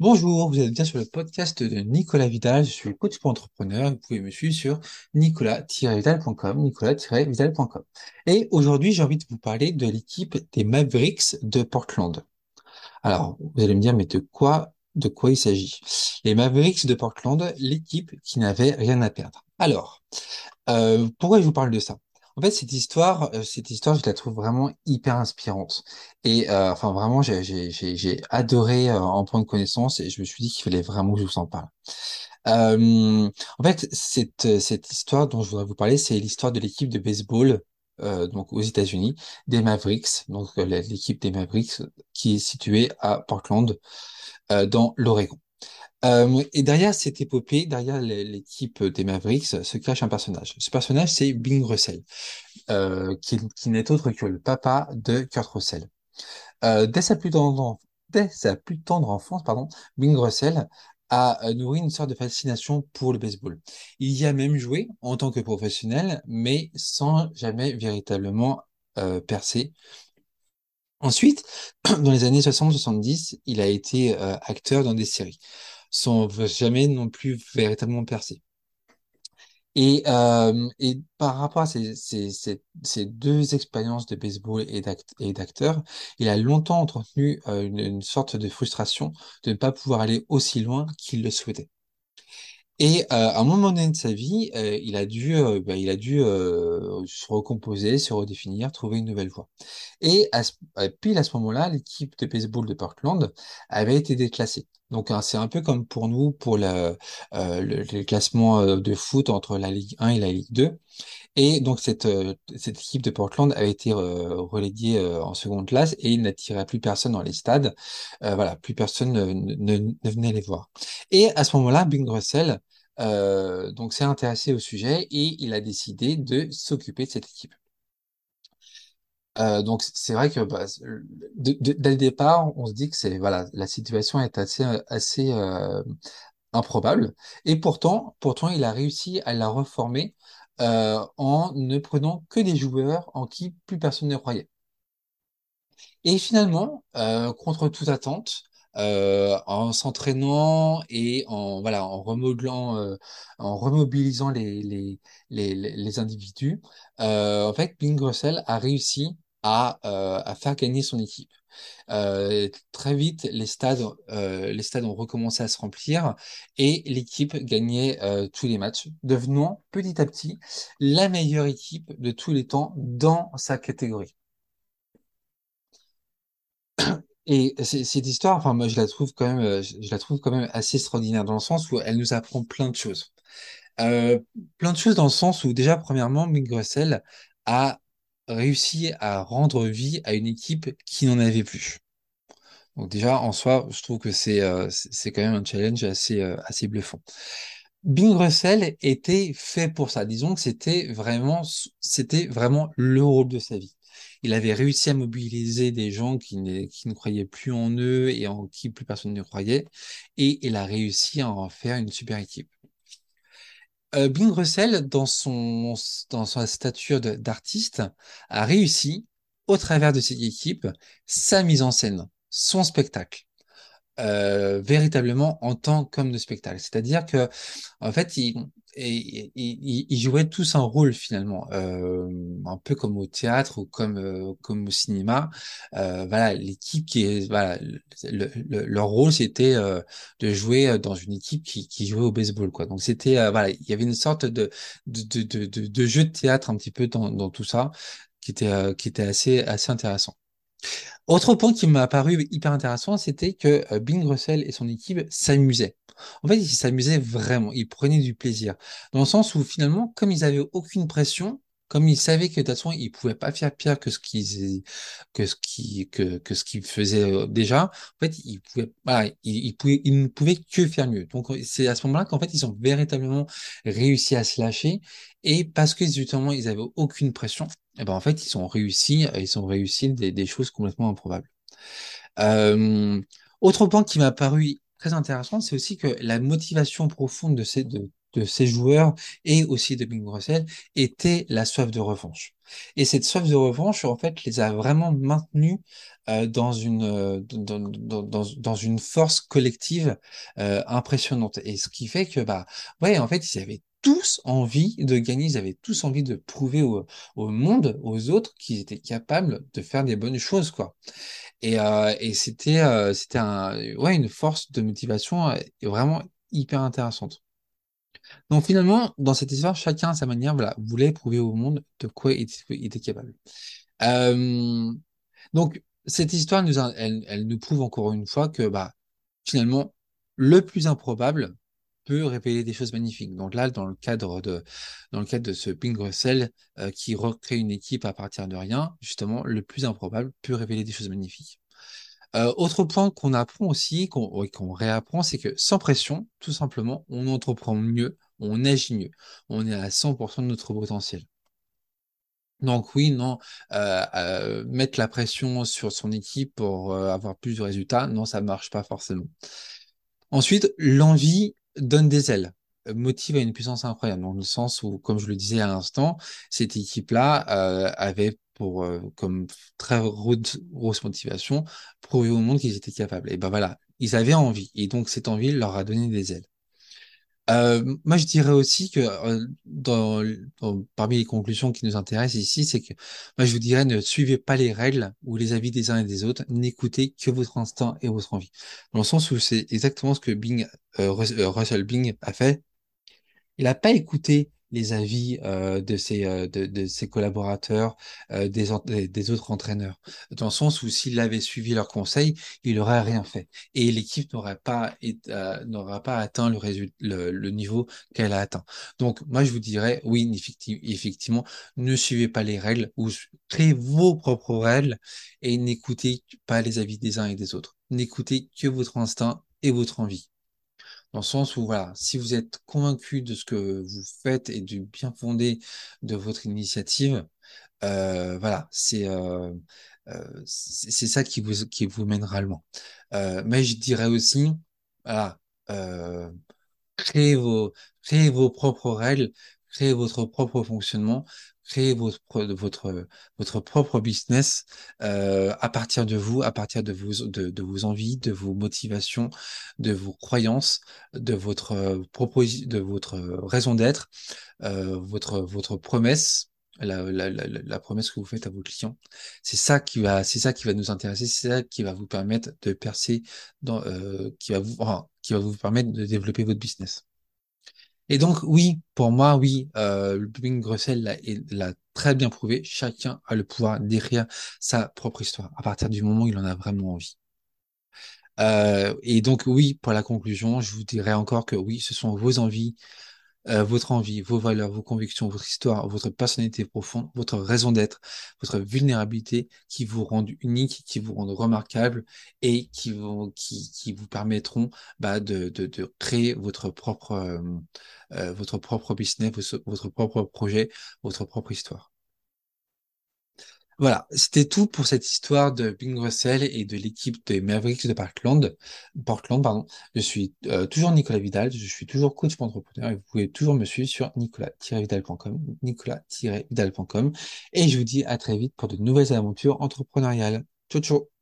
Bonjour, vous êtes bien sur le podcast de Nicolas Vidal. Je suis coach pour entrepreneur. Vous pouvez me suivre sur nicolas-vidal.com, nicolas-vidal.com. Et aujourd'hui, j'ai envie de vous parler de l'équipe des Mavericks de Portland. Alors, vous allez me dire, mais de quoi, de quoi il s'agit? Les Mavericks de Portland, l'équipe qui n'avait rien à perdre. Alors, euh, pourquoi je vous parle de ça? En fait, cette histoire, euh, cette histoire, je la trouve vraiment hyper inspirante. Et euh, enfin, vraiment, j'ai j'ai- j'ai- j'ai adoré euh, en prendre connaissance et je me suis dit qu'il fallait vraiment que je vous en parle. Euh, en fait, cette, cette histoire dont je voudrais vous parler, c'est l'histoire de l'équipe de baseball euh, donc aux États-Unis, des Mavericks, donc euh, l'équipe des Mavericks qui est située à Portland, euh, dans l'Oregon. Et derrière cette épopée, derrière l'équipe des Mavericks, se cache un personnage. Ce personnage, c'est Bing Russell qui, n'est autre que le papa de Kurt Russell. Dès sa plus tendre, enfance, pardon, Bing Russell a euh, nourri une sorte de fascination pour le baseball. Il y a même joué en tant que professionnel, mais sans jamais véritablement percer. Ensuite, dans les années 60-70, il a été acteur dans des séries, sans jamais non plus véritablement percer. Et, euh, et par rapport à ces, ces, ces, deux expériences de baseball et d'act- et d'acteur, il a longtemps entretenu euh, une sorte de frustration de ne pas pouvoir aller aussi loin qu'il le souhaitait. Et euh, à un moment donné de sa vie, euh, il a dû, euh, bah, il a dû euh, se recomposer, se redéfinir, trouver une nouvelle voie. Et à ce, pile à ce moment-là, l'équipe de baseball de Portland avait été déclassée. Donc hein, c'est un peu comme pour nous pour la, euh, le, le classement de foot entre la Ligue 1 et la Ligue 2. Et donc cette, euh, cette équipe de Portland avait été euh, reléguée euh, en seconde classe et il n'attirait plus personne dans les stades. Voilà, plus personne ne, venait les voir. Et à ce moment-là, Bing Russell donc s'est intéressé au sujet et il a décidé de s'occuper de cette équipe. Donc c'est vrai que bah, dès le départ, on se dit que c'est voilà, la situation est assez assez improbable et pourtant pourtant il a réussi à la reformer euh, en ne prenant que des joueurs en qui plus personne ne croyait. Et finalement, euh, contre toute attente, euh, en s'entraînant et en remodelant, en remobilisant les individus, en fait, Bing Russell a réussi à à faire gagner son équipe. Euh, très vite, les stades, euh, les stades ont recommencé à se remplir et l'équipe gagnait euh, tous les matchs, devenant petit à petit la meilleure équipe de tous les temps dans sa catégorie. Et cette histoire, enfin moi je la trouve quand même, je la trouve quand même assez extraordinaire dans le sens où elle nous apprend plein de choses. Plein de choses dans le sens où déjà premièrement, Mick Russell a réussi à rendre vie à une équipe qui n'en avait plus. Donc déjà en soi, je trouve que c'est euh, quand même un challenge assez euh, assez bluffant. Bing Russell était fait pour ça. Disons que c'était vraiment, vraiment le rôle de sa vie. Il avait réussi à mobiliser des gens qui, qui ne croyaient plus en eux et en qui plus personne ne croyait, et il a réussi à en faire une super équipe. Euh, Bing Russell, dans son, dans sa stature d'artiste, a réussi, au travers de cette équipe, sa mise en scène, son spectacle euh, véritablement en tant qu'homme de spectacle. C'est-à-dire que, en fait, ils, ils, ils- jouaient tous un rôle finalement, euh, un peu comme au théâtre ou comme euh, comme au cinéma. Euh, voilà, l'équipe qui voilà, le, le- leur rôle c'était euh, de jouer dans une équipe qui, qui jouait au baseball, quoi. Donc c'était, euh, voilà, il y avait une sorte de de, de, de, jeu de théâtre un petit peu dans, dans tout ça, qui était euh, qui était assez assez intéressant. Autre point qui m'a paru hyper intéressant, c'était que euh, Bing Russell et son équipe s'amusaient. En fait, ils s'amusaient vraiment, ils prenaient du plaisir. Dans le sens où finalement, comme ils avaient aucune pression, comme ils savaient que de toute façon, ils pouvaient pas faire pire que ce qu'ils qui que, faisaient euh, déjà, en fait, ils pouvaient ne pouvaient que faire mieux. Donc c'est à ce moment-là qu'en fait, ils ont véritablement réussi à se lâcher et parce que justement, ils avaient aucune pression, et ben en fait, ils ont réussi, ils ont réussi des, choses complètement improbables. Euh, autre point qui m'a paru très intéressant, c'est aussi que la motivation profonde de ces, de, de ces joueurs et aussi de Bing Russell était la soif de revanche. Et cette soif de revanche, en fait, les a vraiment maintenus euh, dans une euh, dans, dans, une force collective euh, impressionnante. Et ce qui fait que bah ouais, en fait, ils avaient tous envie de gagner, ils avaient tous envie de prouver au, monde, aux autres, qu'ils étaient capables de faire des bonnes choses, quoi. Et, et c'était c'était ouais, une force de motivation vraiment hyper intéressante. Donc finalement, dans cette histoire, chacun à sa manière, voulait prouver au monde de quoi il était, capable. Euh, donc cette histoire nous, elle, elle nous prouve encore une fois que bah finalement, le plus improbable peut révéler des choses magnifiques. Donc là, dans le cadre de, dans le cadre de ce Ping Russell euh, qui recrée une équipe à partir de rien, justement, le plus improbable peut révéler des choses magnifiques. Euh, autre point qu'on apprend aussi, qu'on réapprend, c'est que sans pression, tout simplement, on entreprend mieux, on agit mieux, on est à 100% de notre potentiel. Donc oui, non, euh, euh, mettre la pression sur son équipe pour euh, avoir plus de résultats, non, ça marche pas forcément. Ensuite, l'envie donne des ailes, motive à une puissance incroyable, dans le sens où, comme je le disais à l'instant, cette équipe-là euh, avait pour euh, comme très grosse motivation prouver au monde qu'ils étaient capables. Et ben voilà, ils avaient envie, et donc cette envie leur a donné des ailes. Euh, moi, je dirais aussi que parmi les conclusions qui nous intéressent ici, c'est que moi, je vous dirais ne suivez pas les règles ou les avis des uns et des autres, n'écoutez que votre instinct et votre envie. Dans le sens où c'est exactement ce que Bing, Russell Bing a fait. Il n'a pas écouté les avis euh, de, ses, euh, de, ses collaborateurs, euh, des, autres entraîneurs. Dans le sens où s'il avait suivi leurs conseils, il n'aurait rien fait. Et l'équipe n'aurait pas, euh, n'aura pas atteint le niveau qu'elle a atteint. Donc, moi, je vous dirais, oui, effectivement, ne suivez pas les règles ou créez vos propres règles et n'écoutez pas les avis des uns et des autres. N'écoutez que votre instinct et votre envie dans le sens où, voilà, si vous êtes convaincu de ce que vous faites et du bien fondé de votre initiative, euh, voilà, c'est euh, euh, c'est ça qui vous, qui vous mènera loin. Euh, mais je dirais aussi, voilà, euh, créez vos, créez vos propres règles, créez votre propre fonctionnement, créez votre, votre, votre propre business euh, à partir de vous, à partir de vos, de, vos envies, de vos motivations, de vos croyances, de votre, euh, de votre raison d'être, euh, votre, votre promesse. La, la, la, promesse que vous faites à vos clients, c'est ça qui va, c'est ça qui va nous intéresser, c'est ça qui va vous permettre de percer, dans, euh, qui va vous, qui va vous permettre de développer votre business. Et donc, oui, pour moi, oui, euh, le Russell l'a très bien prouvé. Chacun a le pouvoir d'écrire sa propre histoire à partir du moment où il en a vraiment envie. Euh, et donc, oui, pour la conclusion, je vous dirais encore que oui, ce sont vos envies, euh, votre envie, vos valeurs, vos convictions, votre histoire, votre personnalité profonde, votre raison d'être, votre vulnérabilité qui vous rendent unique, qui vous rendent remarquable et qui vous, qui, qui vous permettront bah, de, de, créer votre propre, euh, euh votre propre business, votre propre projet, votre propre histoire. Voilà, c'était tout pour cette histoire de Bing Russell et de l'équipe des Mavericks de Portland. Portland, pardon. Je suis euh, toujours Nicolas Vidal, je suis toujours coach pour entrepreneur et vous pouvez toujours me suivre sur nicolas-vidal.com, nicolas-vidal.com et je vous dis à très vite pour de nouvelles aventures entrepreneuriales. Ciao ciao